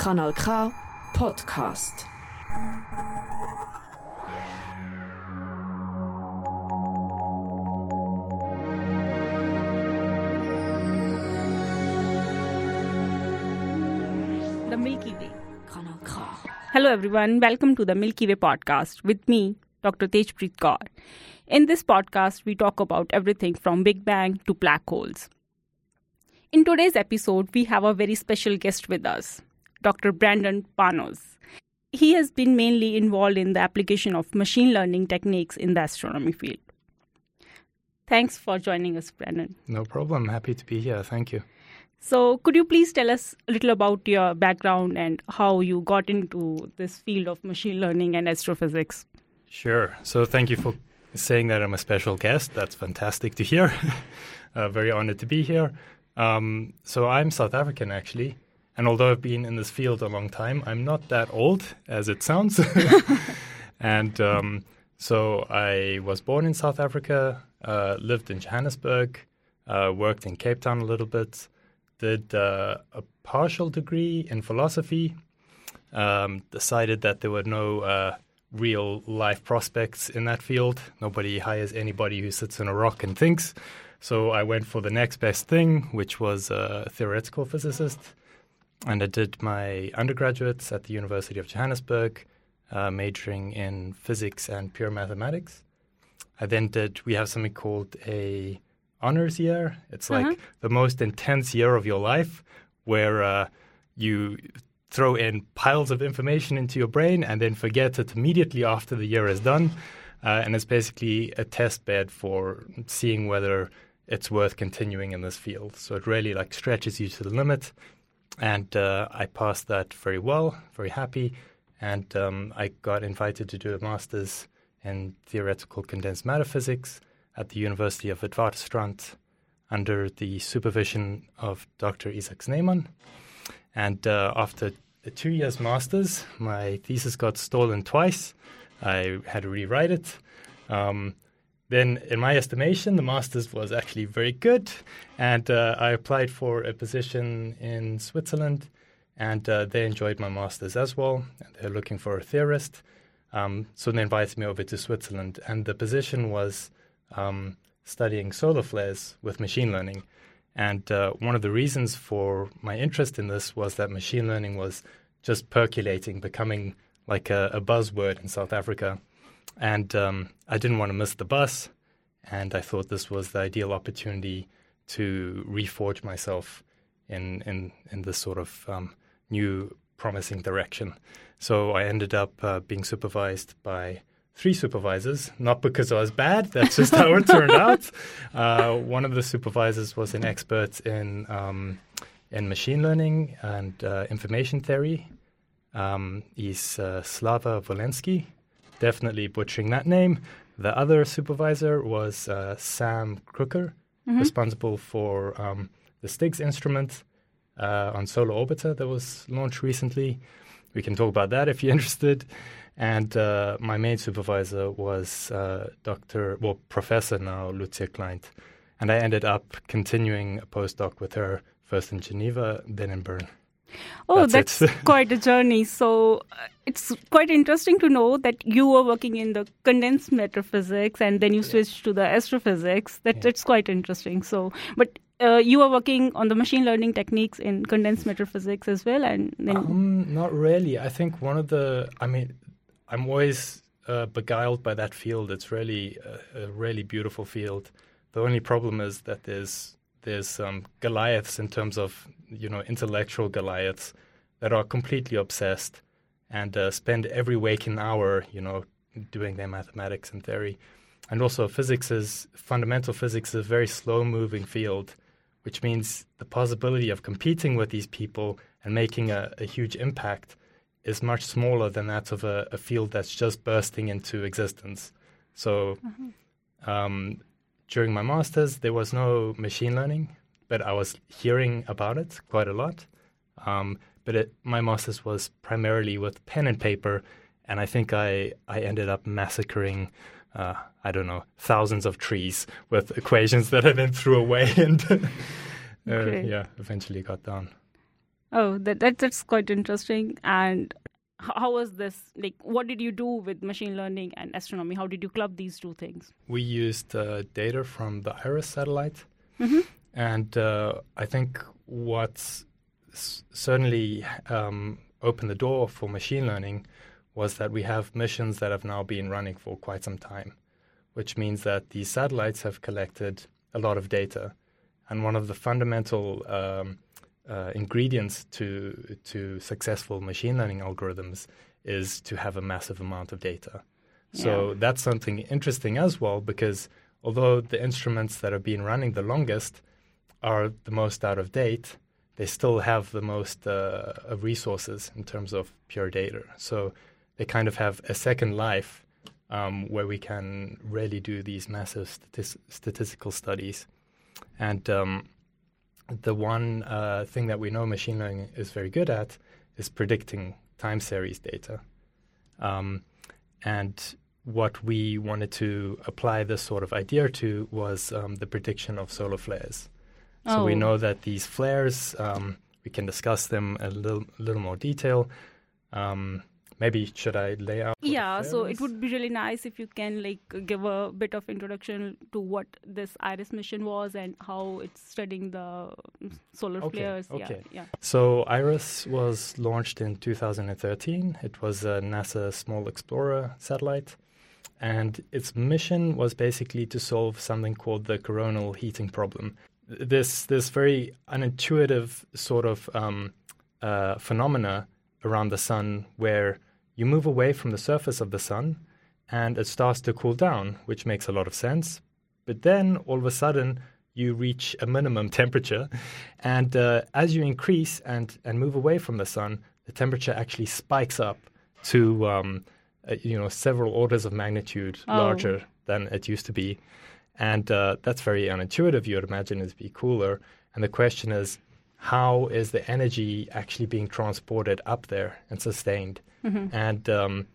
Kanal K Podcast. The Milky Way. Kanal K. Hello, everyone. Welcome to the Milky Way podcast with me, Dr. Tejpreet Kaur. In this podcast, we talk about everything from Big Bang to black holes. In today's episode, we have a very special guest with us, Dr. Brandon Panos. He has been mainly involved in the application of machine learning techniques in the astronomy field. Thanks for joining us, Brandon. No problem. Happy to be here. Thank you. So, could you please tell us a little about your background and how you got into this field of machine learning and astrophysics? Sure. So, thank you for saying that I'm a special guest. That's fantastic to hear. uh, very honored to be here. Um, so, I'm South African actually. And although I've been in this field a long time, I'm not that old as it sounds. and um, so, I was born in South Africa, uh, lived in Johannesburg, uh, worked in Cape Town a little bit did uh, a partial degree in philosophy. Um, decided that there were no uh, real life prospects in that field. Nobody hires anybody who sits on a rock and thinks. So I went for the next best thing, which was a theoretical physicist. And I did my undergraduates at the University of Johannesburg, uh, majoring in physics and pure mathematics. I then did, we have something called a honors year. It's like Uh-huh. the most intense year of your life where uh, you throw in piles of information into your brain and then forget it immediately after the year is done. Uh, and it's basically a test bed for seeing whether it's worth continuing in this field. So it really like stretches you to the limit. And uh, I passed that very well, very happy. And um, I got invited to do a master's in theoretical condensed matter physics at the University of Witwatersrand under the supervision of Dr. Isaac Sneeman. And uh, after a two years master's, my thesis got stolen twice. I had to rewrite it. Um, then, in my estimation, the master's was actually very good, and uh, I applied for a position in Switzerland, and uh, they enjoyed my master's as well. And they're looking for a theorist, um, so they invited me over to Switzerland, and the position was um, studying solar flares with machine learning. And uh, one of the reasons for my interest in this was that machine learning was just percolating, becoming like a, a buzzword in South Africa. And um, I didn't want to miss the bus. And I thought this was the ideal opportunity to reforge myself in, in, in this sort of um, new, promising direction. So I ended up uh, being supervised by three supervisors, not because I was bad, that's just how it turned out. Uh, one of the supervisors was an expert in, um, in machine learning and uh, information theory. Um, he's uh, Slava Volensky, definitely butchering that name. The other supervisor was uh, Sam Krucker, responsible for um, the STIX instrument uh, on Solar Orbiter that was launched recently. We can talk about that if you're interested. And uh, my main supervisor was uh, Dr. well Professor now Lucia Kleint, and I ended up continuing a postdoc with her first in Geneva, then in Bern. Oh, That's that's, quite a journey. So uh, it's quite interesting to know that you were working in the condensed matter physics and then you switched to the astrophysics. That, Yeah. That's quite interesting. So, but uh, you were working on the machine learning techniques in condensed matter physics as well, and then Um, not really. I think one of the, I mean, I'm always uh, beguiled by that field. It's really a, a really beautiful field. The only problem is that there's there's um, Goliaths in terms of you know intellectual Goliaths that are completely obsessed and uh, spend every waking hour you know doing their mathematics and theory. And also physics is fundamental physics is a very slow moving field, which means the possibility of competing with these people and making a, a huge impact is much smaller than that of a, a field that's just bursting into existence. So um, during my master's, there was no machine learning, but I was hearing about it quite a lot. Um, but it, my master's was primarily with pen and paper, and I think I, I ended up massacring uh, I don't know, thousands of trees with equations that I then threw away and uh, Okay. yeah, eventually got down. Oh, that, that that's quite interesting. And how was this? Like, what did you do with machine learning and astronomy? How did you club these two things? We used uh, data from the IRIS satellite, mm-hmm. and uh, I think what's s- certainly um, opened the door for machine learning was that we have missions that have now been running for quite some time, which means that these satellites have collected a lot of data, and one of the fundamental um, uh, ingredients to to successful machine learning algorithms is to have a massive amount of data. So Yeah. that's something interesting as well because although the instruments that have been running the longest are the most out of date, they still have the most uh, of resources in terms of pure data. So they kind of have a second life um, where we can really do these massive statis- statistical studies. And um, the one uh, thing that we know machine learning is very good at is predicting time series data. Um, and what we wanted to apply this sort of idea to was um, the prediction of solar flares. So we Oh. know that these flares, um, we can discuss them a little, little more detail. Um, maybe should I lay out? Yeah, so it would be really nice if you can like give a bit of introduction to what this IRIS mission was and how it's studying the solar Okay, flares. okay. Yeah, yeah. So IRIS was launched in 2013. It was a NASA Small Explorer satellite, and its mission was basically to solve something called the coronal heating problem. This this very unintuitive sort of um, uh, phenomena around the sun, where you move away from the surface of the sun, and it starts to cool down, which makes a lot of sense. But then all of a sudden, you reach a minimum temperature, and uh, as you increase and and move away from the sun, the temperature actually spikes up to um, uh, you know several orders of magnitude Oh. larger than it used to be, and uh, that's very unintuitive. You would imagine it'd be cooler, and the question is, how is the energy actually being transported up there and sustained? And um,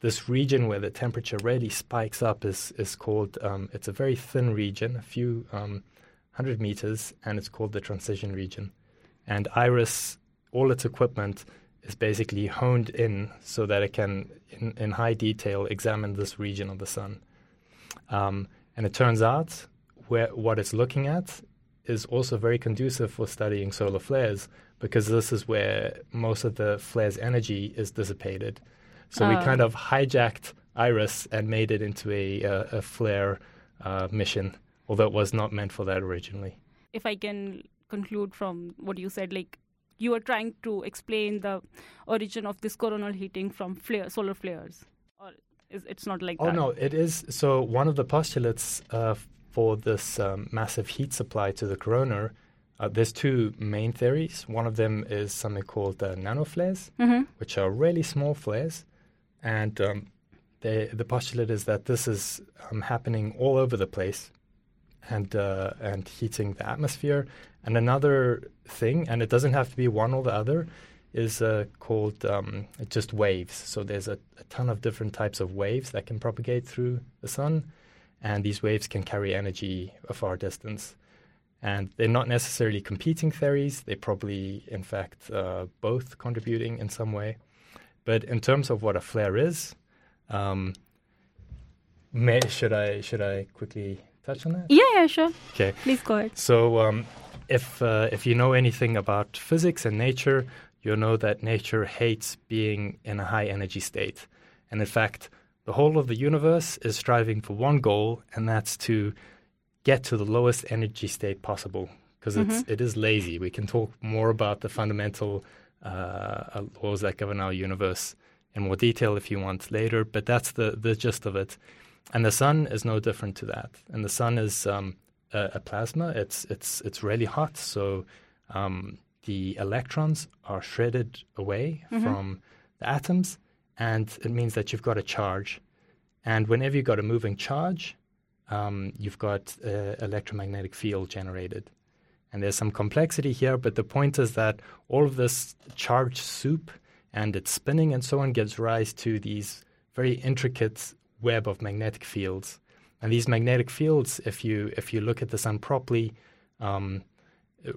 this region where the temperature really spikes up is is called um, it's a very thin region, a few um, hundred meters, and it's called the transition region. And Iris, all its equipment is basically honed in so that it can, in, in high detail, examine this region of the sun. Um, and it turns out where what it's looking at is also very conducive for studying solar flares because this is where most of the flare's energy is dissipated. So we Ah. kind of hijacked Iris and made it into a, uh, a flare uh, mission, although it was not meant for that originally. If I can conclude from what you said, like you are trying to explain the origin of this coronal heating from flare, solar flares, or is it's not like Oh that? no, it is. So one of the postulates uh, for this um, massive heat supply to the corona, uh, there's two main theories. One of them is something called uh, nanoflares, Mm-hmm. which are really small flares, and um, they, the postulate is that this is um, happening all over the place, and uh, and heating the atmosphere. And another thing, and it doesn't have to be one or the other, is uh, called um, just waves. So there's a, a ton of different types of waves that can propagate through the sun, and these waves can carry energy a far distance. And they're not necessarily competing theories. They're probably, in fact, uh, both contributing in some way. But in terms of what a flare is, um, may, should I should I quickly touch on that? Yeah, yeah, sure. Okay. Please go ahead. So, um, if uh, if you know anything about physics and nature, you'll know that nature hates being in a high energy state, and in fact, the whole of the universe is striving for one goal, and that's to get to the lowest energy state possible. Because it's it is lazy. We can talk more about the fundamental uh, laws that govern our universe in more detail if you want later, but that's the the gist of it. And the sun is no different to that. And the sun is um, a, a plasma. It's it's it's really hot, so um, the electrons are shredded away from the atoms, and it means that you've got a charge. And whenever you've got a moving charge, um, you've got uh, electromagnetic field generated. And there's some complexity here, but the point is that all of this charge soup and its spinning and so on gives rise to these very intricate web of magnetic fields. And these magnetic fields, if you if you look at the sun properly, um,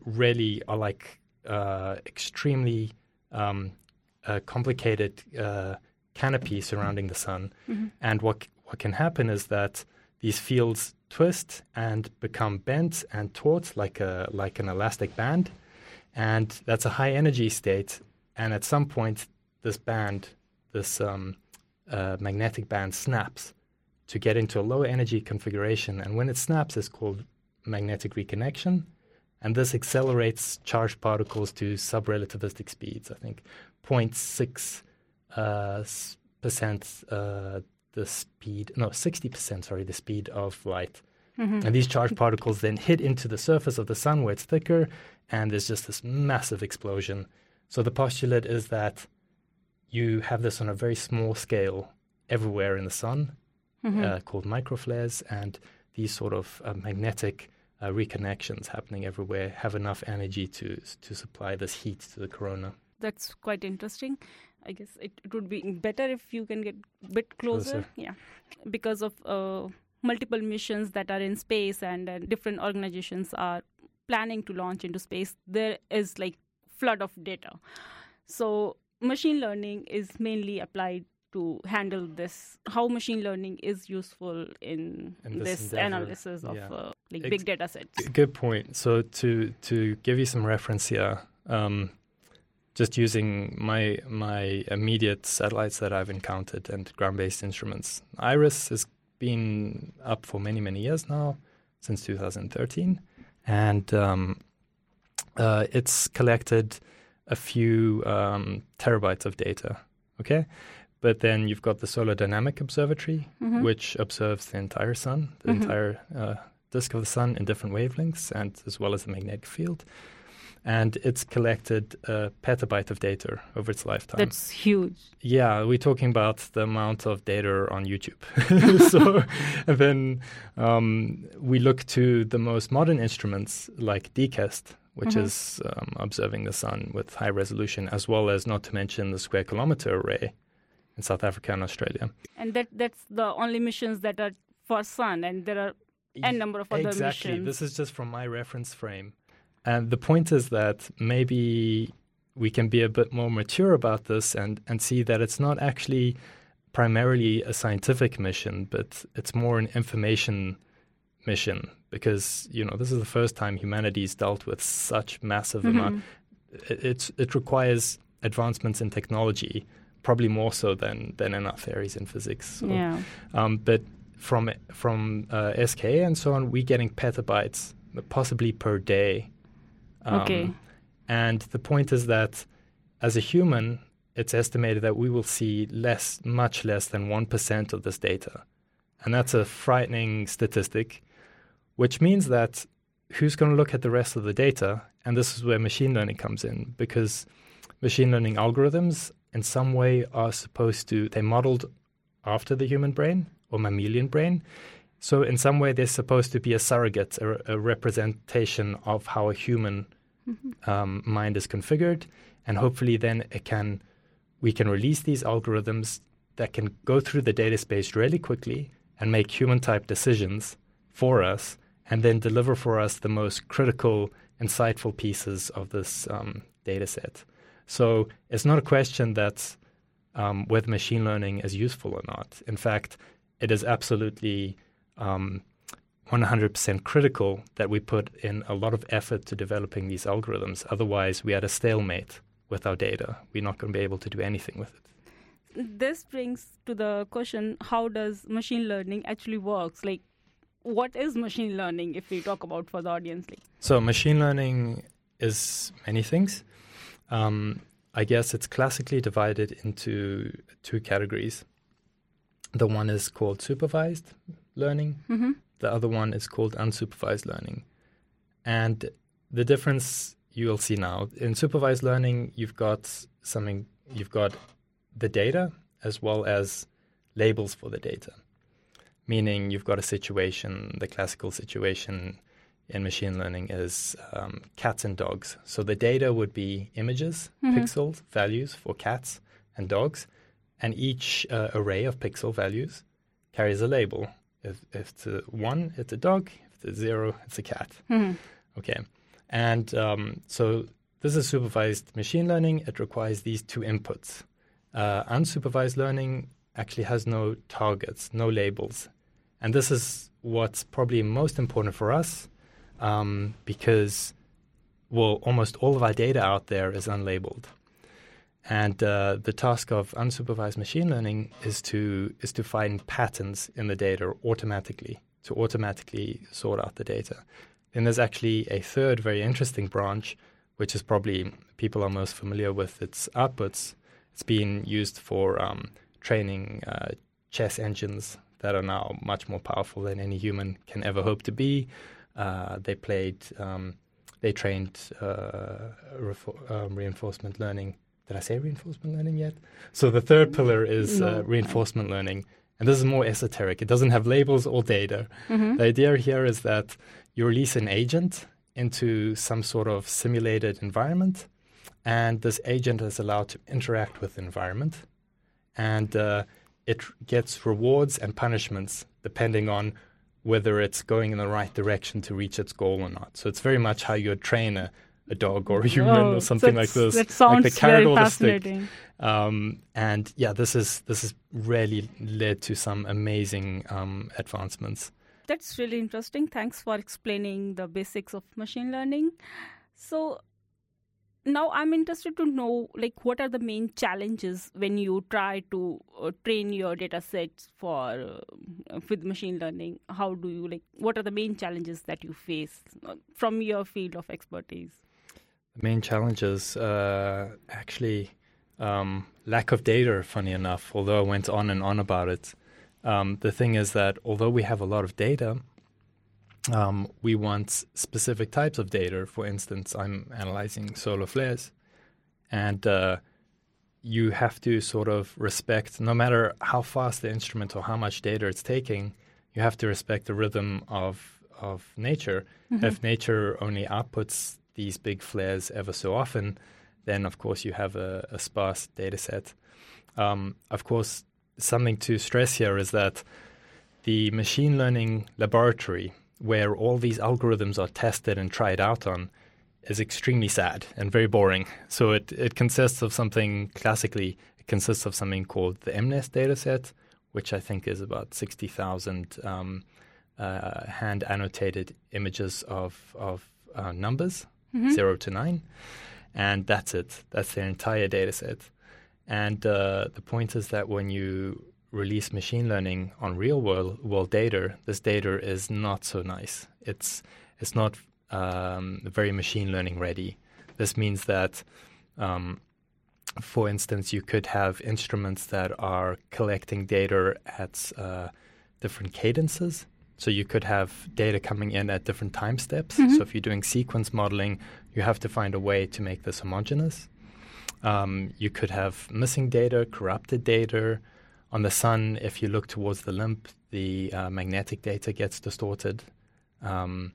really are like uh, extremely um, complicated uh, canopy surrounding the sun. Mm-hmm. And what what can happen is that these fields twist and become bent and taut like a like an elastic band, and that's a high energy state. And at some point, this band, this um, uh, magnetic band, snaps to get into a low energy configuration. And when it snaps, it's called magnetic reconnection. And this accelerates charged particles to subrelativistic speeds, I think 0.6 uh, percent uh, the speed, no, 60%, sorry, the speed of light. Mm-hmm. And these charged particles then hit into the surface of the sun where it's thicker, and there's just this massive explosion. So the postulate is that you have this on a very small scale everywhere in the sun, mm-hmm. uh, called microflares, and these sort of uh, magnetic uh, reconnections happening everywhere have enough energy to to supply this heat to the corona. That's quite interesting. I guess it, it would be better if you can get a bit closer. closer. Yeah, because of uh, multiple missions that are in space and uh, different organizations are planning to launch into space. There is like flood of data. So machine learning is mainly applied to handle this how machine learning is useful in, in this, this analysis of yeah. uh, like Ex- big data sets good point so to to give you some reference here um, just using my my immediate satellites that I've encountered and ground-based instruments iris has been up for many many years now since 2013 and um, uh, it's collected a few um, terabytes of data okay but then you've got the Solar Dynamic Observatory, mm-hmm. which observes the entire sun, the mm-hmm. entire uh, disk of the sun in different wavelengths, and as well as the magnetic field. And it's collected a petabyte of data over its lifetime. That's huge. Yeah, we're talking about the amount of data on YouTube. so, and then um, we look to the most modern instruments like DKIST, which mm-hmm. is um, observing the sun with high resolution, as well as not to mention the Square Kilometre Array, in South Africa and Australia. And that that's the only missions that are for Sun, and there are a number of other exactly. missions. This is just from my reference frame. And the point is that maybe we can be a bit more mature about this and, and see that it's not actually primarily a scientific mission, but it's more an information mission because you know this is the first time humanity's dealt with such massive mm-hmm. amount. It, it's it requires advancements in technology probably more so than than in our theories in physics. So, yeah. Um, but from from uh, SK and so on, we're getting petabytes, possibly per day. Um, okay. And the point is that as a human, it's estimated that we will see less, much less than one percent of this data, and that's a frightening statistic. Which means that who's going to look at the rest of the data? And this is where machine learning comes in because machine learning algorithms in some way are supposed to, they're modeled after the human brain or mammalian brain. So in some way, they're supposed to be a surrogate, a, a representation of how a human mm-hmm. um, mind is configured, and hopefully then it can, we can release these algorithms that can go through the data space really quickly and make human-type decisions for us, and then deliver for us the most critical, insightful pieces of this um, data set. So it's not a question that um, whether machine learning is useful or not. In fact, it is absolutely um, 100% critical that we put in a lot of effort to developing these algorithms. Otherwise, we are at a stalemate with our data. We're not going to be able to do anything with it. This brings to the question how does machine learning actually works? Like, what is machine learning if we talk about for the audience? Like? So, machine learning is many things. Um, I guess it's classically divided into two categories. The one is called supervised learning, mm-hmm. the other one is called unsupervised learning. And the difference you'll see now in supervised learning, you've got something, you've got the data as well as labels for the data, meaning you've got a situation, the classical situation in machine learning is um, cats and dogs. So the data would be images, mm-hmm. pixels, values for cats and dogs, and each uh, array of pixel values carries a label. If, if it's a one, it's a dog. If it's a zero, it's a cat. Mm-hmm. Okay, and um, so this is supervised machine learning. It requires these two inputs. Uh, unsupervised learning actually has no targets, no labels. And this is what's probably most important for us um, because, well, almost all of our data out there is unlabeled. And uh, the task of unsupervised machine learning is to is to find patterns in the data automatically, to automatically sort out the data. Then there's actually a third very interesting branch, which is probably people are most familiar with its outputs. It's been used for um, training uh, chess engines that are now much more powerful than any human can ever hope to be. Uh, they played, um, they trained uh, um, reinforcement learning did I say reinforcement learning yet? So the third pillar is no. uh, reinforcement learning. And this is more esoteric. It doesn't have labels or data. Mm-hmm. The idea here is that you release an agent into some sort of simulated environment, and this agent is allowed to interact with the environment, and uh, it gets rewards and punishments depending on whether it's going in the right direction to reach its goal or not. So it's very much how you train a, a dog or a human oh, or something like this. That sounds like the very fascinating. Um, and yeah, this is this has really led to some amazing um, advancements. That's really interesting. Thanks for explaining the basics of machine learning. So now i'm interested to know like what are the main challenges when you try to uh, train your data sets for uh, with machine learning how do you like what are the main challenges that you face uh, from your field of expertise the main challenges, uh, actually, um, lack of data, funny enough, although I went on and on about it. Um, the thing is that although we have a lot of data, um, we want specific types of data. For instance, I'm analyzing solar flares, and uh, you have to sort of respect, no matter how fast the instrument or how much data it's taking, you have to respect the rhythm of of nature. Mm-hmm. If nature only outputs these big flares ever so often, then of course you have a, a sparse data set. Um, of course, something to stress here is that the machine learning laboratory, where all these algorithms are tested and tried out on, is extremely sad and very boring. So it, it consists of something classically, it consists of something called the MNIST dataset, which I think is about 60,000 um, uh, hand annotated images of, of uh, numbers mm-hmm. zero to nine, and that's it. That's their entire data set. And uh, the point is that when you release machine learning on real world, world data, this data is not so nice. It's it's not um, very machine learning ready. This means that, um, for instance, you could have instruments that are collecting data at uh, different cadences. So you could have data coming in at different time steps. Mm-hmm. So if you're doing sequence modeling, you have to find a way to make this homogeneous. Um, you could have missing data, corrupted data. On the sun, if you look towards the limb, the uh, magnetic data gets distorted. Um,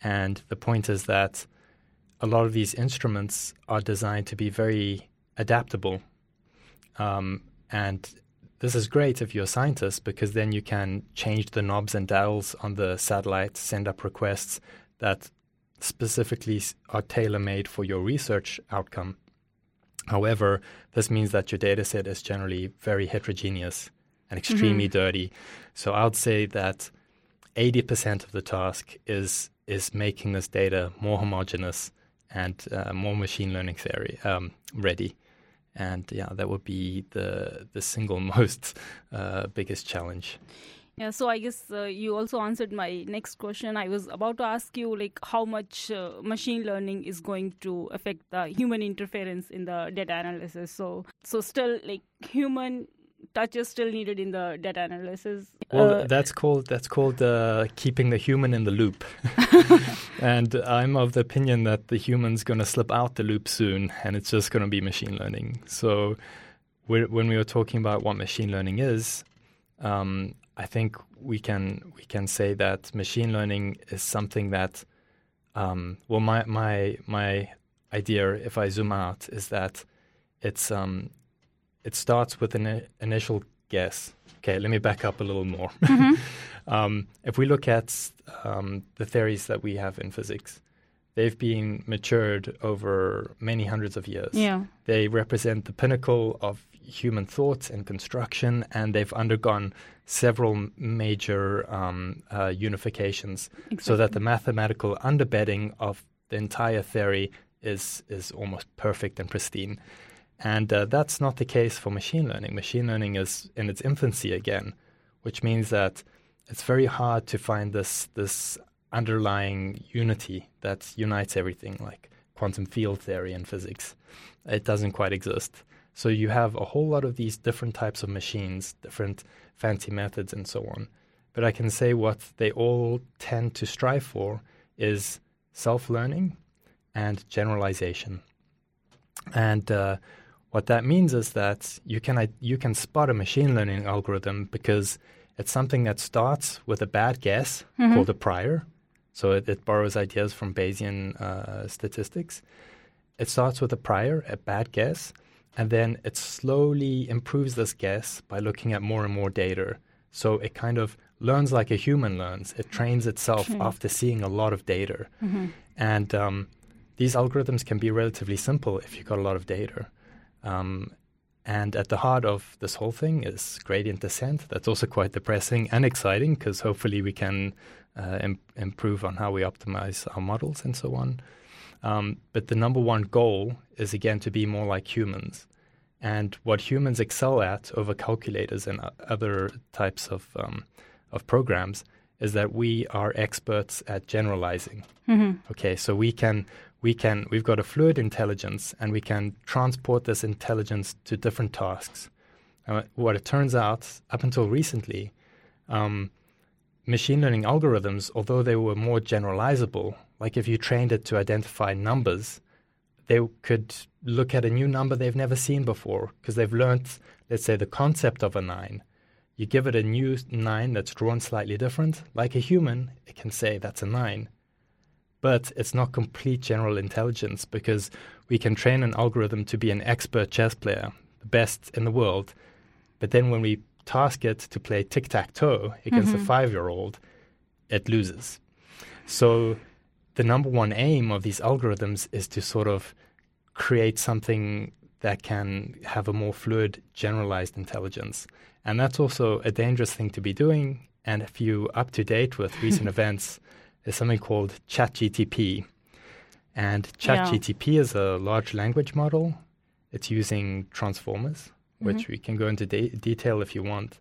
and the point is that a lot of these instruments are designed to be very adaptable. Um, and this is great if you're a scientist because then you can change the knobs and dials on the satellite, send up requests that specifically are tailor made for your research outcome. However, this means that your data set is generally very heterogeneous and extremely mm-hmm. dirty. So I would say that 80% of the task is is making this data more homogeneous and uh, more machine learning theory um, ready and yeah, that would be the the single most uh, biggest challenge. Yeah, so I guess uh, you also answered my next question. I was about to ask you like how much uh, machine learning is going to affect the human interference in the data analysis. So so still like human touch is still needed in the data analysis. Well, uh, that's called that's called uh, keeping the human in the loop. and I'm of the opinion that the human's going to slip out the loop soon, and it's just going to be machine learning. So, when we were talking about what machine learning is, um, I think we can we can say that machine learning is something that, um, well, my my my idea, if I zoom out, is that it's um, it starts with an initial guess. Okay, let me back up a little more. Mm-hmm. um, if we look at um, the theories that we have in physics, they've been matured over many hundreds of years. Yeah. They represent the pinnacle of human thought and construction, and they've undergone several major um, uh, unifications exactly. so that the mathematical underbedding of the entire theory is is almost perfect and pristine. And uh, that's not the case for machine learning. Machine learning is in its infancy again, which means that it's very hard to find this this underlying unity that unites everything, like quantum field theory in physics. It doesn't quite exist. So you have a whole lot of these different types of machines, different fancy methods, and so on. But I can say what they all tend to strive for is self learning and generalization. And uh, what that means is that you can, you can spot a machine learning algorithm because it's something that starts with a bad guess mm-hmm. called a prior. So it, it borrows ideas from Bayesian uh, statistics. It starts with a prior, a bad guess, and then it slowly improves this guess by looking at more and more data. So it kind of learns like a human learns. It trains itself mm-hmm. after seeing a lot of data. Mm-hmm. And um, these algorithms can be relatively simple if you've got a lot of data. Um, and at the heart of this whole thing is gradient descent. That's also quite depressing and exciting because hopefully we can uh, Im- improve on how we optimize our models and so on. Um, but the number one goal is again to be more like humans. And what humans excel at over calculators and other types of um, of programs is that we are experts at generalizing. Mm-hmm. Okay, so we can we can we've got a fluid intelligence and we can transport this intelligence to different tasks. Uh, what it turns out, up until recently, um, machine learning algorithms, although they were more generalizable, like if you trained it to identify numbers, they could look at a new number they've never seen before because they've learned, let's say, the concept of a nine. You give it a new nine that's drawn slightly different, like a human, it can say that's a nine. But it's not complete general intelligence because we can train an algorithm to be an expert chess player, the best in the world. But then when we task it to play tic tac toe against mm-hmm. a five year old, it loses. So the number one aim of these algorithms is to sort of create something that can have a more fluid, generalized intelligence. And that's also a dangerous thing to be doing. And if you're up to date with recent events, there's something called ChatGTP. And ChatGTP yeah. is a large language model. It's using transformers, which mm-hmm. we can go into de- detail if you want.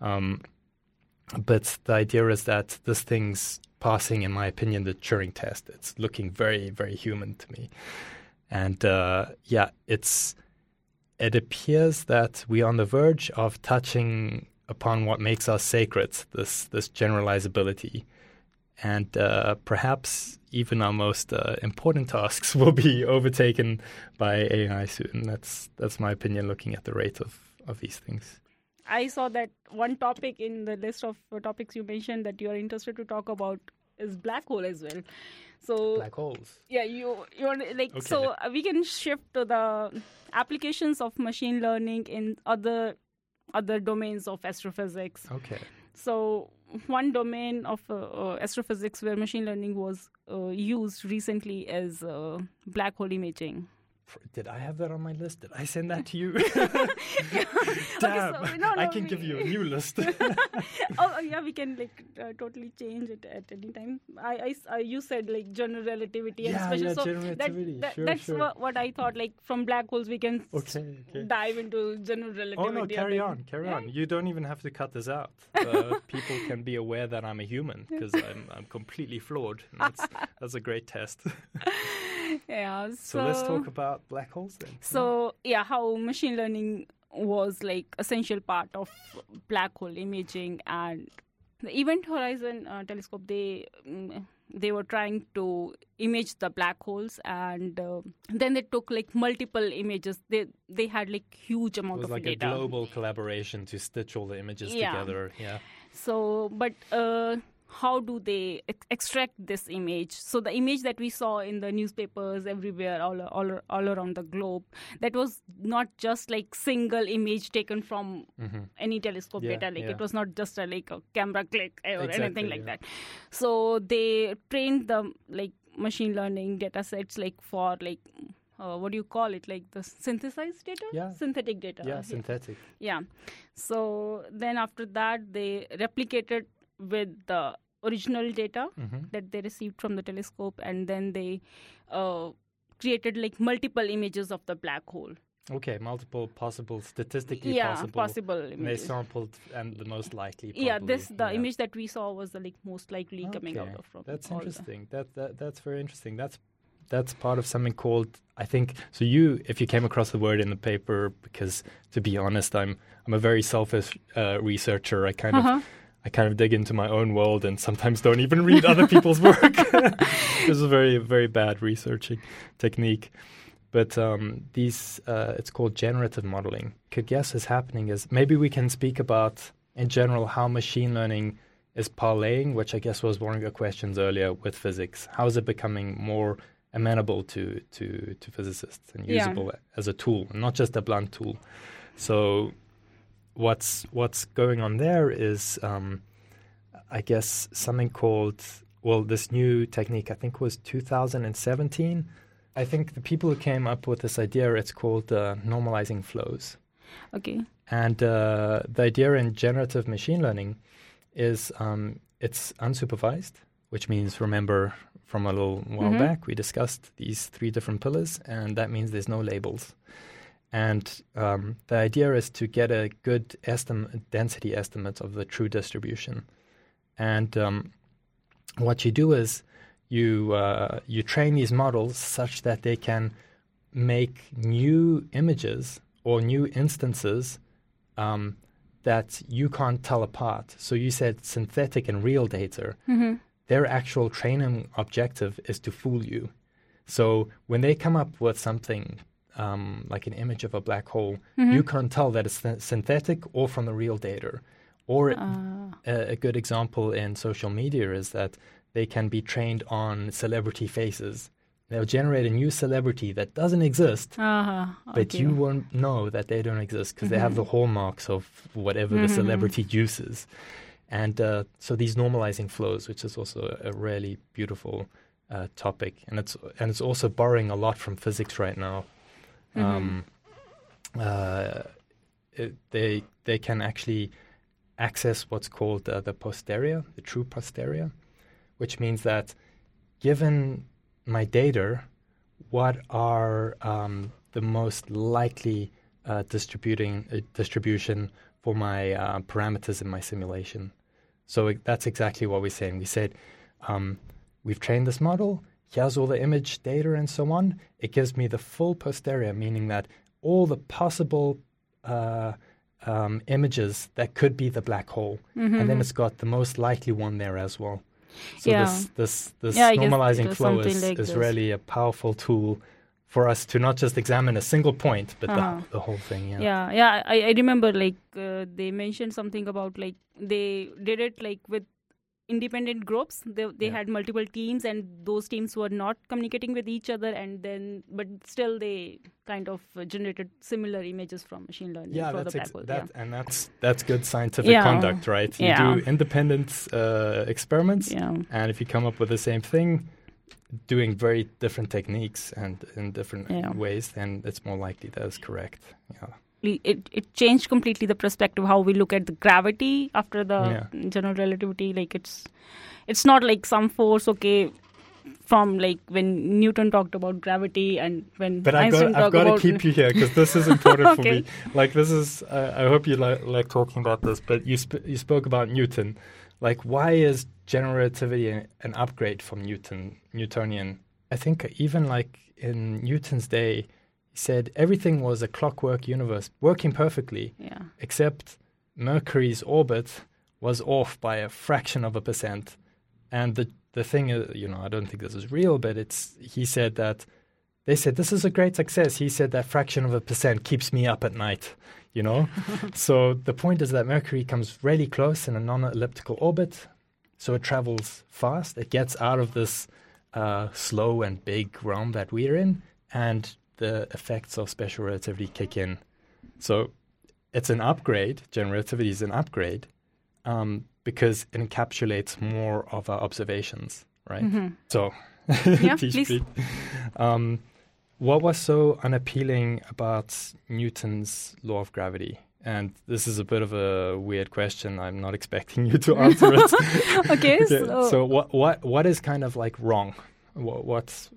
Um, but the idea is that this thing's passing, in my opinion, the Turing test. It's looking very, very human to me. And uh, yeah, it's it appears that we're on the verge of touching upon what makes us sacred, this this generalizability. And uh, perhaps even our most uh, important tasks will be overtaken by AI soon. That's that's my opinion looking at the rate of, of these things. I saw that one topic in the list of topics you mentioned that you are interested to talk about is black hole as well. So black holes. Yeah, you you are like okay. so uh, we can shift to the applications of machine learning in other other domains of astrophysics. Okay. So one domain of uh, uh, astrophysics where machine learning was uh, used recently is black hole imaging did I have that on my list? Did I send that to you? Damn, okay, so, no, no, I can we... give you a new list. oh yeah, we can like uh, totally change it at any time. I, I uh, you said like general relativity yeah, and special. Yeah, so general relativity. That, that, sure, that's sure. What, what, I thought. Like from black holes, we can okay, okay. dive into general relativity. Oh no, carry on, carry on. You don't even have to cut this out. Uh, people can be aware that I'm a human because I'm I'm completely flawed. that's that's a great test. yeah. So, so, let's talk about black holes then. So yeah, how machine learning was like essential part of black hole imaging and the Event Horizon uh, Telescope. They mm, they were trying to image the black holes and uh, then they took like multiple images they they had like huge amount of like data. a global collaboration to stitch all the images yeah. together yeah so but uh, how do they ex- extract this image so the image that we saw in the newspapers everywhere all, all, all around the globe that was not just like single image taken from mm-hmm. any telescope yeah, data like yeah. it was not just a like a camera click or exactly, anything like yeah. that so they trained the like machine learning data sets like for like uh, what do you call it like the synthesized data Yeah. synthetic data yeah, synthetic. yeah so then after that they replicated with the original data hmm that they received from the telescope and then they uh, created like multiple images of the black hole Okay, multiple possible, statistically yeah possible. possible And they sampled and the most likely. yeah this the Yeah. image that we saw was the like most likely coming out of from That's all the- interesting. That, that that's very interesting. That's that's part of something called I think. So you, if you came across the word in the paper, because to be honest, I'm I'm a very selfish uh, researcher. I kind Uh-huh. of I kind of dig into my own world and sometimes don't even read other people's work. this is a very very bad researching technique. But um, these, uh, it's called generative modeling. Could guess is happening is maybe we can speak about in general how machine learning is parlaying, which I guess was one of your questions earlier with physics. How is it becoming more amenable to to, to physicists and Yeah. usable as a tool, not just a blunt tool? So, what's what's going on there is, um, I guess, something called well, this new technique. I think was 2017. I think the people who came up with this idea, it's called uh, normalizing flows. okay And uh, the idea in generative machine learning is um, it's unsupervised, which means remember from a little while Mhm. back we discussed these three different pillars, and that means there's no labels. And um, the idea is to get a good estim- density estimate of the true distribution. And um, what you do is you uh, you train these models such that they can make new images or new instances um, that you can't tell apart. So you said synthetic and real data. mm-hmm. Their actual training objective is to fool you. So when they come up with something um, like an image of a black hole, Mm-hmm. you can't tell that it's th- synthetic or from the real data. Or uh, a, a good example in social media is that they can be trained on celebrity faces. They'll generate a new celebrity that doesn't exist, uh-huh. but you won't know that they don't exist because they have the hallmarks of whatever the Mhm. celebrity uses. And uh, so these normalizing flows, which is also a, a really beautiful uh, topic, and it's and it's also borrowing a lot from physics right now. Mhm. Um, uh, it, they they can actually access what's called uh, the posterior, the true posterior, which means that given my data, what are um, the most likely uh, distributing uh, distribution for my uh, parameters in my simulation? So it, that's exactly what we're saying. We said um, we've trained this model. Here's all the image data and so on. It gives me the full posterior, meaning that all the possible uh, um, images that could be the black hole, and then it's got the most likely one there as well. So Mm-hmm. Yeah. this this this Yeah, I guess it normalizing flow is, like is really a powerful tool for us to not just examine a single point, but Uh-huh. the, the whole thing. Yeah. yeah yeah i, I remember like uh, they mentioned something about like they did it like with independent groups they, they Yeah. had multiple teams and those teams were not communicating with each other and then but still they kind of generated similar images from machine learning Yeah, for that's the ex- that, and that's that's good scientific Yeah. conduct, right? You Yeah. do independent uh, experiments, yeah yeah and if you come up with the same thing, doing very different techniques and in different Yeah. ways, then it's more likely that is correct. Yeah. It, it changed completely the perspective how we look at the gravity after the Yeah. general relativity like it's it's not like some force okay from like when newton talked about gravity and when But I einstein got, I've talked got to keep you here because this is important for me. Like this is, uh, I hope you like like talking about this. But you sp- you spoke about Newton. Like, why is general relativity an, an upgrade from Newton Newtonian? I think even like in Newton's day, he said everything was a clockwork universe, working perfectly, yeah except Mercury's orbit was off by a fraction of a percent. And the the thing is, you know, I don't think this is real, but it's he said that they said this is a great success. He said that fraction of a percent keeps me up at night, you know. so the point is that Mercury comes really close in a non-elliptical orbit, so it travels fast. It gets out of this uh, slow and big realm that we're in, and the effects of special relativity kick in. So it's an upgrade. General relativity is an upgrade um, because it encapsulates more of our observations, right? Mhm. So Yeah, please. Um, what was so unappealing about Newton's law of gravity? And this is a bit of a weird question. I'm not expecting you to answer it. okay, okay, so, so what what what is kind of like wrong? What, what's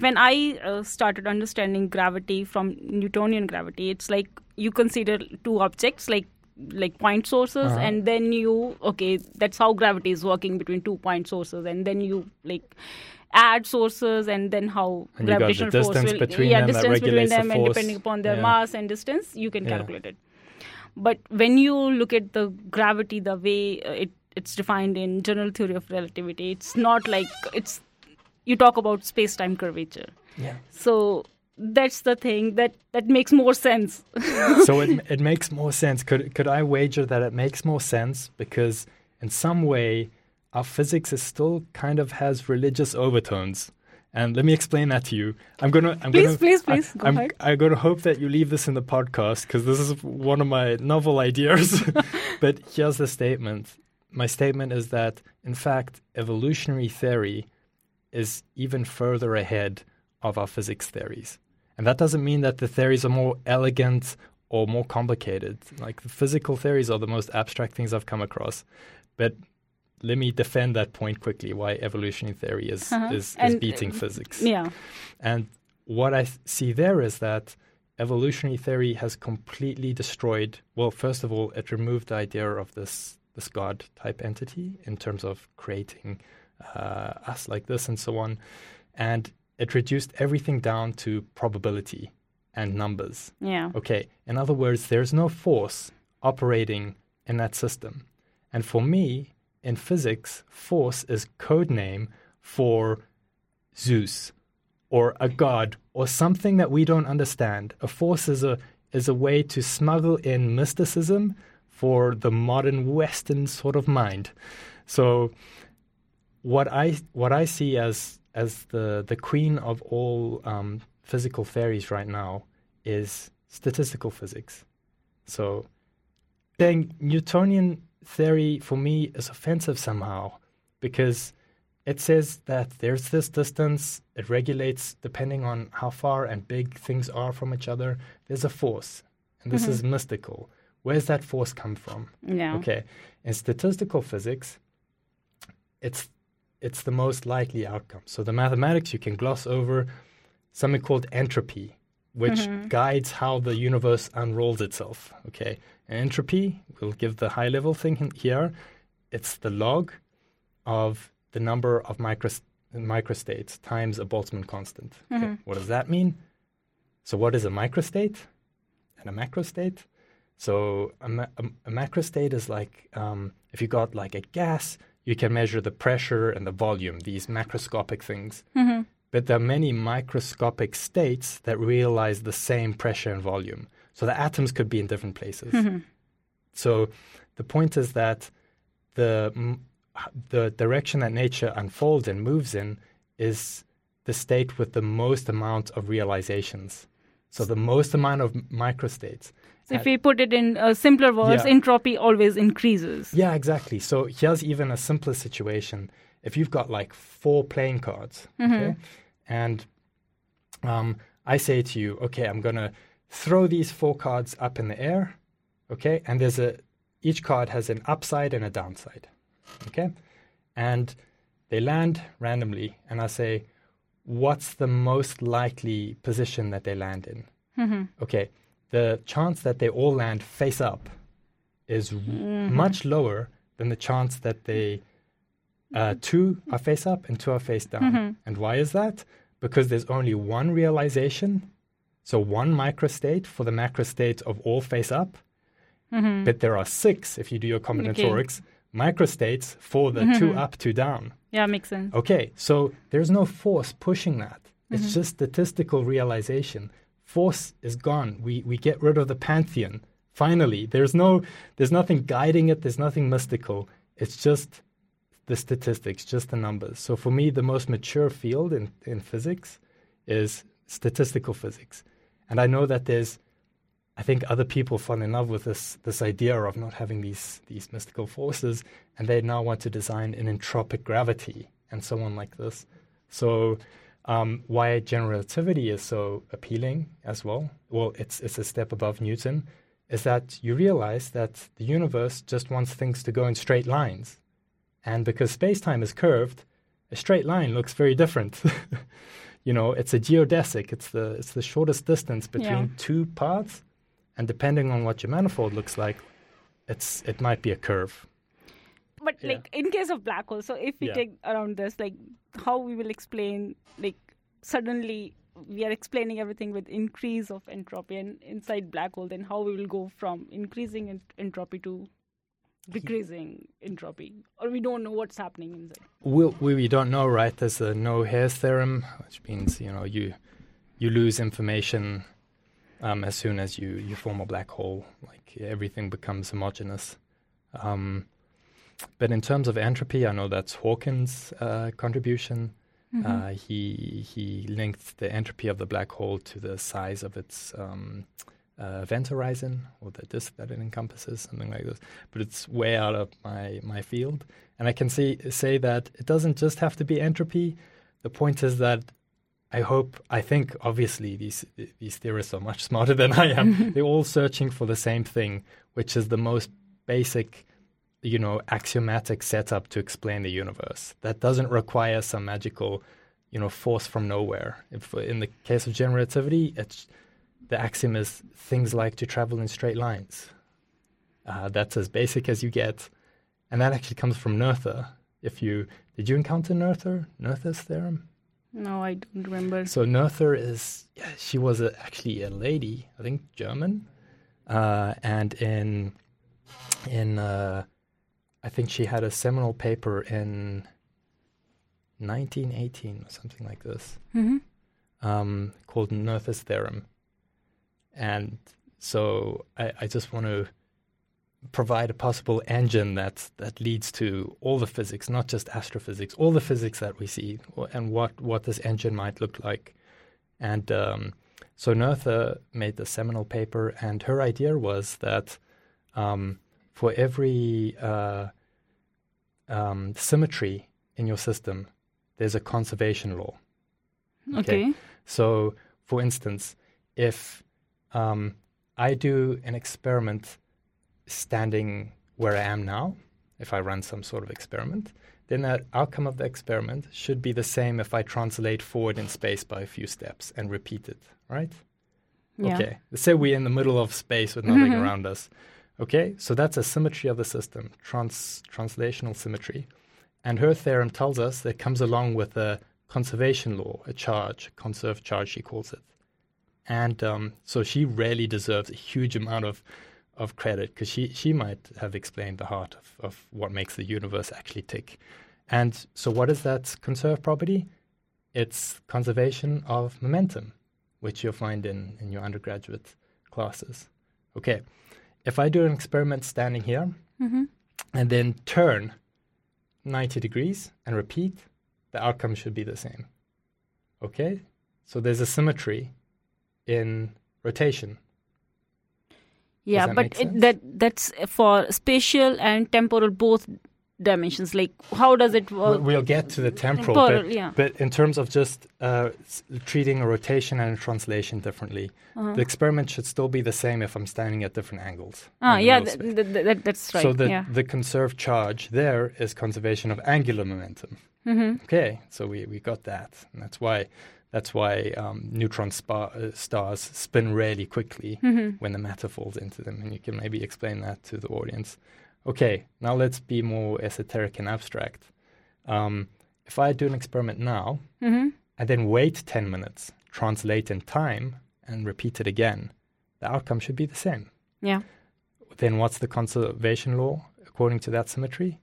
when I uh, started understanding gravity from Newtonian gravity, it's like you consider two objects like like point sources Uh-huh. and then you okay that's how gravity is working between two point sources and then you like add sources and then how And got the gravitational force will between yeah them distance between regulates the them and depending upon their Yeah. mass and distance you can Yeah. calculate it but when you look at the gravity the way uh, it it's defined in general theory of relativity it's not like it's you talk about space time curvature yeah? so that's the thing that that makes more sense so it it makes more sense. Could could I wager that it makes more sense because in some way our physics is still kind of has religious overtones. And let me explain that to you. I'm gonna. I'm Please, gonna, please, please, I, go I'm, ahead. I'm gonna hope that you leave this in the podcast because this is one of my novel ideas. but here's the statement. My statement is that, in fact, evolutionary theory is even further ahead of our physics theories. And that doesn't mean that the theories are more elegant or more complicated. Like the physical theories are the most abstract things I've come across. But let me defend that point quickly why evolutionary theory is, Uh-huh. is, is And, beating uh, physics. yeah And what I th- see there is that evolutionary theory has completely destroyed. Well, first of all, it removed the idea of this this God type entity in terms of creating uh, us like this and so on, and it reduced everything down to probability and numbers. yeah Okay, in other words, there's no force operating in that system. And for me, in physics, force is code name for Zeus or a god or something that we don't understand. A force is a is a way to smuggle in mysticism for the modern Western sort of mind. So what I what I see as as the the queen of all um, physical theories right now is statistical physics. So saying Newtonian theory for me is offensive somehow because it says that there's this distance, it regulates depending on how far and big things are from each other. There's a force, and this is mystical. Where's that force come from? yeah Okay. In statistical physics, it's it's the most likely outcome. So the mathematics you can gloss over something called entropy, which guides how the universe unrolls itself. Okay. Entropy, we'll give the high level thing here. It's the log of the number of micros- microstates times a Boltzmann constant. Okay. What does that mean? So what is a microstate and a macrostate? So a, ma- a, a macrostate is like um, if you got like a gas, you can measure the pressure and the volume, these macroscopic things. Mm-hmm. But there are many microscopic states that realize the same pressure and volume. So the atoms could be in different places. Mm-hmm. So the point is that the the direction that nature unfolds and moves in is the state with the most amount of realizations. So the most amount of microstates. so if we put it in uh, simpler words Yeah. entropy always increases Yeah, exactly. So here's even a simpler situation. If you've got like four playing cards, okay, and um, I say to you, okay, I'm gonna throw these four cards up in the air, okay, and there's a each card has an upside and a downside, okay, and they land randomly, and I say, what's the most likely position that they land in? Mm-hmm. Okay, the chance that they all land face up is r- mm-hmm. much lower than the chance that they uh, mm-hmm. two are face up and two are face down. And why is that? Because there's only one realization, so one microstate for the macrostate of all face up, but there are six if you do your combinatorics microstates for the two mm-hmm. up, two down. yeah makes sense Okay, so there's no force pushing that. It's mm-hmm. just statistical realization. Force is gone. We we get rid of the pantheon. Finally, there's no there's nothing guiding it. There's nothing mystical. It's just the statistics, just the numbers. So for me, the most mature field in, in physics is statistical physics. And I know that there's I think other people fall in love with this this idea of not having these these mystical forces, and they now want to design an entropic gravity and so on like this. So, um, why general relativity is so appealing as well? Well, it's it's a step above Newton. Is that you realize that the universe just wants things to go in straight lines, and because space time is curved, a straight line looks very different. you know, it's a geodesic. It's the it's the shortest distance between Yeah. two paths, and depending on what your manifold looks like, it's it might be a curve. But Yeah. like in case of black holes, so if we Yeah. take around this, like how we will explain, like suddenly we are explaining everything with increase of entropy, and inside black hole, then how we will go from increasing ent- entropy to decreasing entropy, or we don't know what's happening inside. We'll, we we don't know, right? There's a no hairs theorem, which means you know you you lose information um, as soon as you you form a black hole. Like everything becomes homogeneous. Um, but in terms of entropy, I know that's Hawking's uh, contribution. Uh, he he linked the entropy of the black hole to the size of its um, uh, event horizon or the disk that it encompasses, something like this. But it's way out of my my field, and I can see say that it doesn't just have to be entropy. The point is that I hope, I think, obviously these these theorists are much smarter than I am. They're all searching for the same thing, which is the most basic you know, axiomatic setup to explain the universe. That doesn't require some magical, you know, force from nowhere. If in the case of generativity, it's the axiom is things like to travel in straight lines. Uh, that's as basic as you get, and that actually comes from Noether. If you did you encounter Noether, Noether's theorem? No, I don't remember. So Noether is yeah, she was a, actually a lady, I think German, uh, and in in uh, I think she had a seminal paper in 1918 or something like this hmm um, called Noether's theorem, and so I, I just want to provide a possible engine that that leads to all the physics, not just astrophysics, all the physics that we see, and what what this engine might look like. And um, so Noether made the seminal paper, and her idea was that um, for every uh, um, symmetry in your system, there's a conservation law. Okay. So, for instance, if um, I do an experiment standing where I am now, if I run some sort of experiment, then the outcome of the experiment should be the same if I translate forward in space by a few steps and repeat it, right? Yeah. Okay. Let's say we're in the middle of space with nothing around us. Okay, so that's a symmetry of the system, trans- translational symmetry. And her theorem tells us that comes along with a conservation law, a charge, conserved charge, she calls it. And um, so she really deserves a huge amount of, of credit because she, she might have explained the heart of, of what makes the universe actually tick. And so, what is that conserved property? It's conservation of momentum, which you'll find in, in your undergraduate classes. Okay, if I do an experiment standing here hmm and then turn 90 degrees and repeat, the outcome should be the same. Okay? So there's a symmetry in rotation. Yeah, that but it, that that's for spatial and temporal both dimensions. Like, how does it work? We'll get to the temporal, Temporal, but, yeah. but in terms of just uh, treating a rotation and a translation differently, Uh-huh. the experiment should still be the same if I'm standing at different angles. Ah, yeah, th- th- th- that's right. So the, yeah. the conserved charge there is conservation of angular momentum. hmm Okay, so we, we got that, and that's why that's why um, neutron spa- uh, stars spin really quickly hmm when the matter falls into them, and you can maybe explain that to the audience. Okay, now let's be more esoteric and abstract. Um, if I do an experiment now hmm and then wait ten minutes, translate in time, and repeat it again, the outcome should be the same. Yeah. Then what's the conservation law according to that symmetry?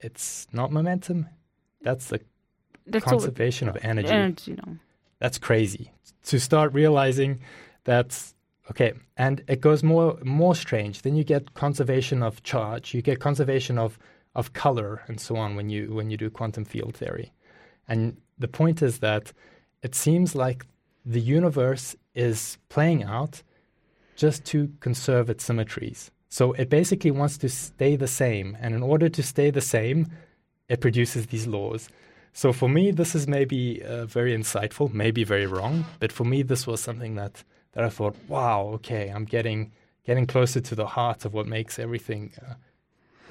It's not momentum. That's the That's all- conservation of energy. energy. No. That's crazy. To start realizing that's okay, and it goes more more strange. Then you get conservation of charge, you get conservation of of color and so on when you when you do quantum field theory. And the point is that it seems like the universe is playing out just to conserve its symmetries. So it basically wants to stay the same, and in order to stay the same, it produces these laws. So for me, this is maybe uh, very insightful, maybe very wrong, but for me, this was something that that I thought, wow, okay, I'm getting getting closer to the heart of what makes everything uh,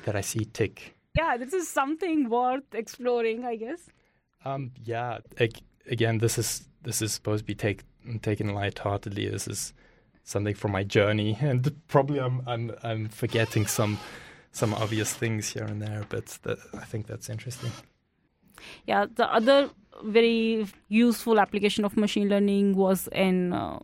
that I see tick. Yeah, this is something worth exploring, I guess. Um, yeah, again, this is this is supposed to be take, taken lightheartedly. This is something from my journey, and probably I'm I'm I'm forgetting some some obvious things here and there, but that, I think that's interesting. Yeah, the other very useful application of machine learning was in uh,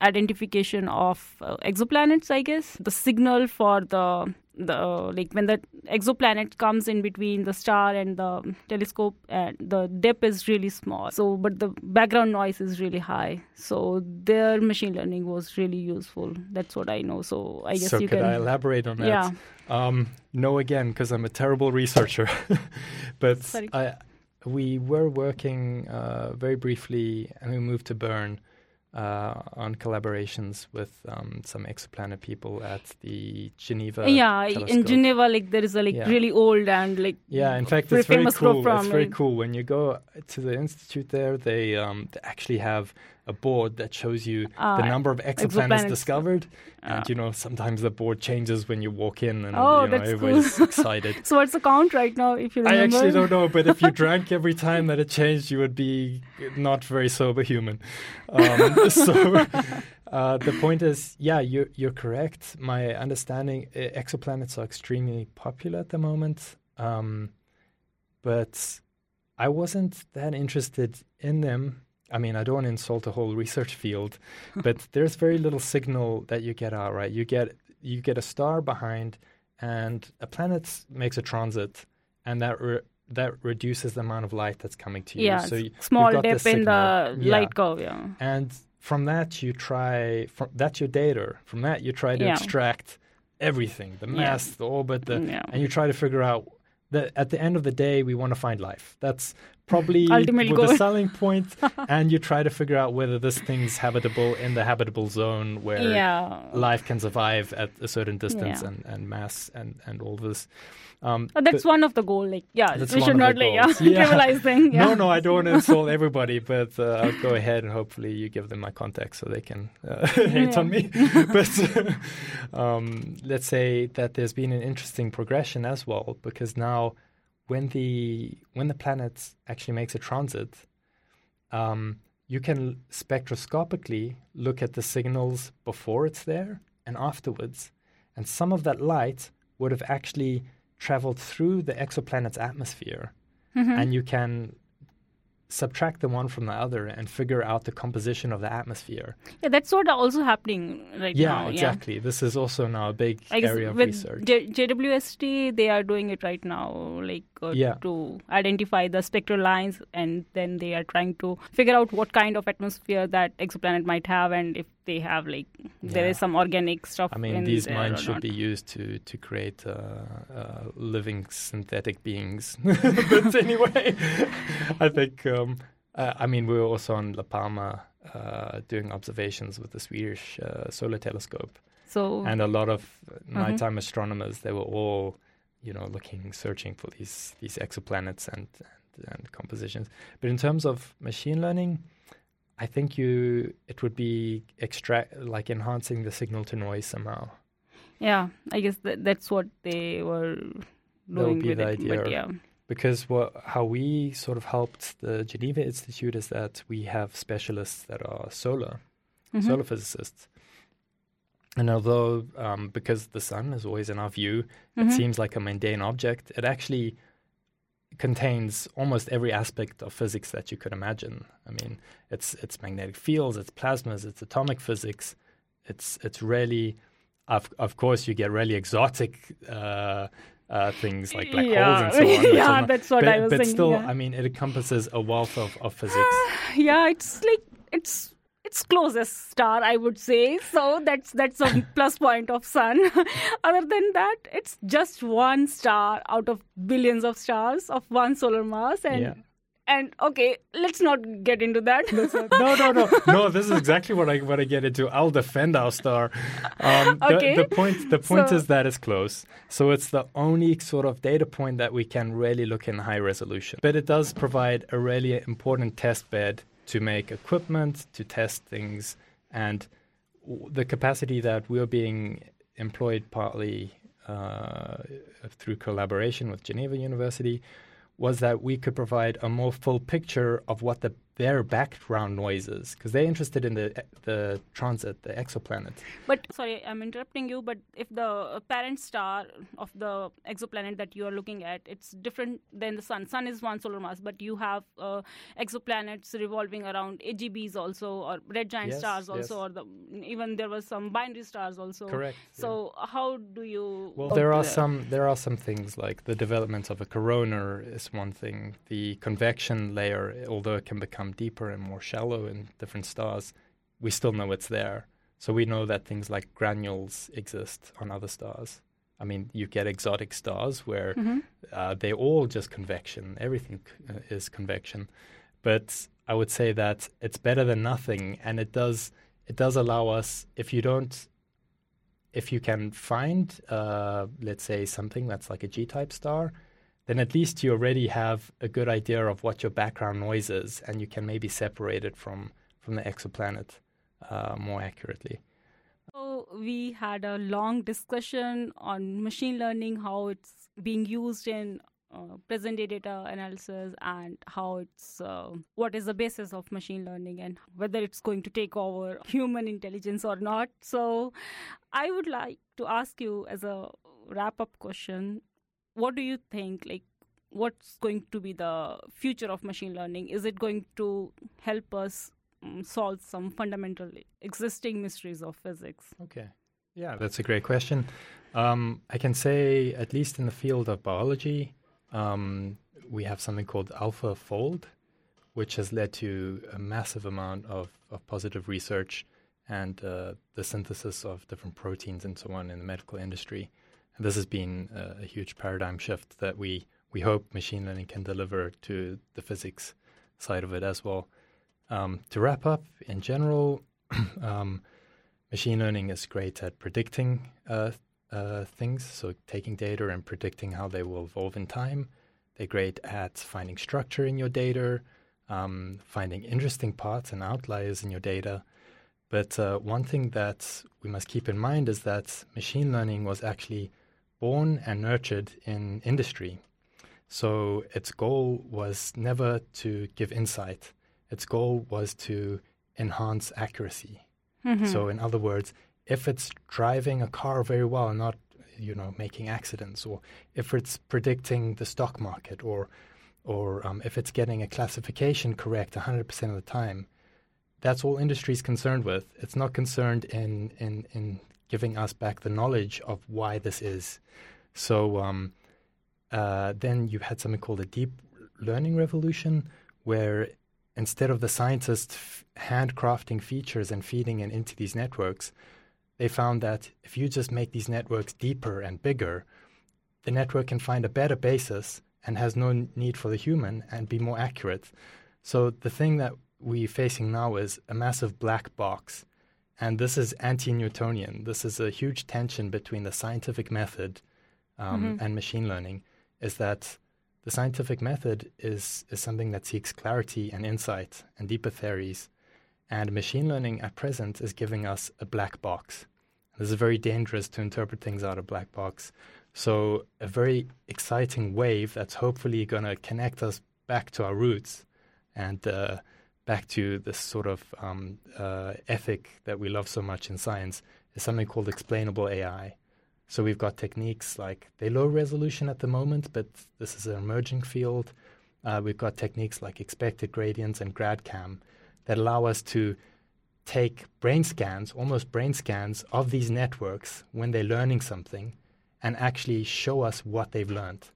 identification of uh, exoplanets. I guess the signal for the the like when the exoplanet comes in between the star and the telescope and the dip is really small. So but the background noise is really high. So their machine learning was really useful. That's what i know. So i guess so you could can i elaborate on that? Yeah. Um, no again because i'm a terrible researcher. But Sorry. I, we were working uh, very briefly and we moved to bern uh, on collaborations with um, some exoplanet people at the Geneva. Yeah, telescope. in Geneva, like there is a like Yeah. really old and like Yeah, in fact, it's very cool. from It's very cool when you go to the institute there. They, um, they actually have a board that shows you Ah, the number of exoplanets, exoplanets. discovered, Ah. and you know sometimes the board changes when you walk in, and Oh, you know that's everybody's cool. excited. So what's the count right now? If you I actually don't know, but if you drank every time that it changed, you would be not very sober human. Um, so uh, the point is, yeah, you're, you're correct. My understanding, uh, exoplanets are extremely popular at the moment, um, but I wasn't that interested in them. I mean, I don't want to insult the whole research field, but there's very little signal that you get out. Right, you get you get a star behind, and a planet makes a transit, and that re- that reduces the amount of light that's coming to you. yeah, so you, small dip in the. Yeah. light curve. Yeah, and from that you try from that's your data. From that you try to Yeah. extract everything, the Yeah. mass, the orbit, the mm, yeah. and you try to figure out that at the end of the day we want to find life. That's probably Ultimate the goal. selling point, and you try to figure out whether this thing's habitable in the habitable zone where yeah. life can survive at a certain distance Yeah. and, and mass and, and all this. Um, Uh, that's one of the goal. Like, yeah, we should not like yeah. Yeah. trivialize thing. Yeah. No, no, I don't want to insult everybody, but uh, I'll go ahead and hopefully you give them my contact so they can uh, hate on me. but um, let's say that there's been an interesting progression as well, because now when the when the planet actually makes a transit, um, you can spectroscopically look at the signals before it's there and afterwards, and some of that light would have actually traveled through the exoplanet's atmosphere Mhm. and you can subtract the one from the other and figure out the composition of the atmosphere. yeah, that's what also happening right now. yeah, now. exactly. This is also now a big area of with research. J- JWST, they are doing it right now, like uh, Yeah. to identify the spectral lines, and then they are trying to figure out what kind of atmosphere that exoplanet might have, and if they have like there Yeah. is some organic stuff. I mean, these there minds should not. be used to to create uh, uh, living synthetic beings. but anyway, I think. Um, uh, I mean, we were also on La Palma uh, doing observations with the Swedish uh, solar telescope, So and a lot of Mm-hmm. nighttime astronomers. They were all, you know, looking, searching for these these exoplanets and and, and compositions. But in terms of machine learning, I think you it would be extract like enhancing the signal to noise somehow. yeah, I guess that, that's what they were would doing be with the it. idea. But yeah, Because what how we sort of helped the Geneva Institute is that we have specialists that are solar Mhm. solar physicists. And although, um, because the sun is always in our view, Mhm. it seems like a mundane object, it actually contains almost every aspect of physics that you could imagine. I mean, it's it's magnetic fields, it's plasmas, it's atomic physics. It's it's really, of of course, you get really exotic uh, uh, things like black yeah. holes and so on. yeah, not- that's what but, I was but thinking. still, yeah. I mean, it encompasses a wealth of, of physics. yeah, it's like it's it's closest star, I would say. So that's that's a plus point of sun. Other than that, it's just one star out of billions of stars of one solar mass, and Yeah. and okay, let's not get into that. no, no, no, no. This is exactly what I what I get into. I'll defend our star. Um, okay. The, the point the point So- is that it's close. So it's the only sort of data point that we can really look in high resolution. But it does provide a really important test bed to make equipment to test things and the capacity that we're being employed partly uh, through collaboration with Geneva University was that we could provide a more full picture of what the their background noises because they're interested in the the transit, the exoplanet. But sorry, I'm interrupting you. But if the parent star of the exoplanet that you are looking at, it's different than the sun. Sun is one solar mass, but you have uh, exoplanets revolving around AGBs also, or red giant Yes, stars also, yes. or the, even there was some binary stars also. Correct, So how do you? Well, there are uh, some there are some things like the development of a corona is one thing. The convection layer, although it can become deeper and more shallow in different stars, we still know it's there. So we know that things like granules exist on other stars. I mean, you get exotic stars where Mhm. uh, they're all just convection. Everything uh, is convection. But I would say that it's better than nothing, and it does it does allow us if you don't if you can find uh, let's say something that's like a G-type star, then at least you already have a good idea of what your background noise is, and you can maybe separate it from from the exoplanet uh, more accurately. So we had a long discussion on machine learning, how it's being used in uh, present day data analysis, and how it's uh, what is the basis of machine learning, and whether it's going to take over human intelligence or not. So I would like to ask you as a wrap up question, what do you think? Like, what's going to be the future of machine learning? Is it going to help us um, solve some fundamental existing mysteries of physics? Okay. Yeah, that's a great question. Um, I can say, at least in the field of biology, um, we have something called AlphaFold, which has led to a massive amount of, of positive research and uh, the synthesis of different proteins and so on in the medical industry. And this has been a, a huge paradigm shift that we, we hope machine learning can deliver to the physics side of it as well. Um, to wrap up, in general, um, machine learning is great at predicting uh, uh, things, so taking data and predicting how they will evolve in time. They're great at finding structure in your data, um, finding interesting parts and outliers in your data. But uh, one thing that we must keep in mind is that machine learning was actually born and nurtured in industry. So its goal was never to give insight. Its goal was to enhance accuracy. So, in other words, if it's driving a car very well and not, you know, making accidents, or if it's predicting the stock market, or or um, if it's getting a classification correct 100% of the time, that's all industry is concerned with. It's not concerned in in in giving us back the knowledge of why this is. So um, uh, then you had something called a deep learning revolution, where instead of the scientists f- handcrafting features and feeding it into these networks, they found that if you just make these networks deeper and bigger, the network can find a better basis and has no need for the human and be more accurate. So the thing that we're facing now is a massive black box. And this is anti Newtonian. This is a huge tension between the scientific method um, and machine learning, is that the scientific method is, is something that seeks clarity and insight and deeper theories. And machine learning at present is giving us a black box. This is very dangerous to interpret things out of black box. So, a very exciting wave that's hopefully going to connect us back to our roots and uh, back to this sort of um, uh, ethic that we love so much in science is something called explainable AI. So we've got techniques like they're low resolution at the moment, but this is an emerging field. Uh, we've got techniques like expected gradients and GradCam that allow us to take brain scans, almost brain scans of these networks when they're learning something, and actually show us what they've learned.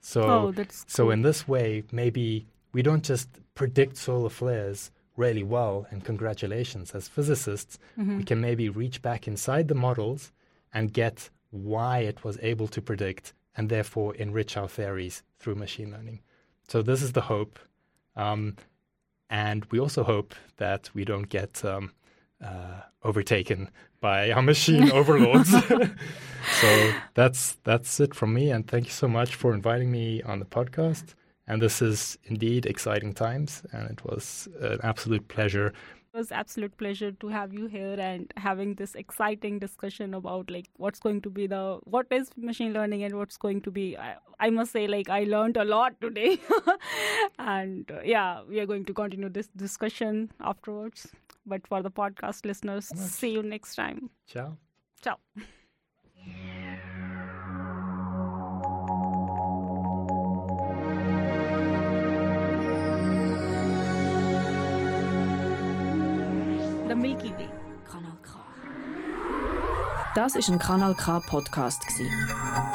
So, Oh, that's so cool. in this way, maybe we don't just predict solar flares really well, and congratulations, as physicists, Mm-hmm. we can maybe reach back inside the models and get why it was able to predict and therefore enrich our theories through machine learning. So this is the hope Um, and we also hope that we don't get um, uh, overtaken by our machine overlords. so that's that's it from me, and thank you so much for inviting me on the podcast. And this is indeed exciting times, and it was an absolute pleasure. It was absolute pleasure to have you here and having this exciting discussion about like what's going to be the what is machine learning and what's going to be i, I must say like i learned a lot today. And uh, yeah we are going to continue this discussion afterwards. But for the podcast listeners see you next time. Ciao. Ciao The Milky Way. Kanal K. Das ist ein Kanal K Podcast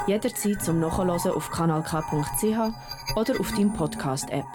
Jederzeit zum Nachhören auf kanalk.ch oder auf deinem Podcast App.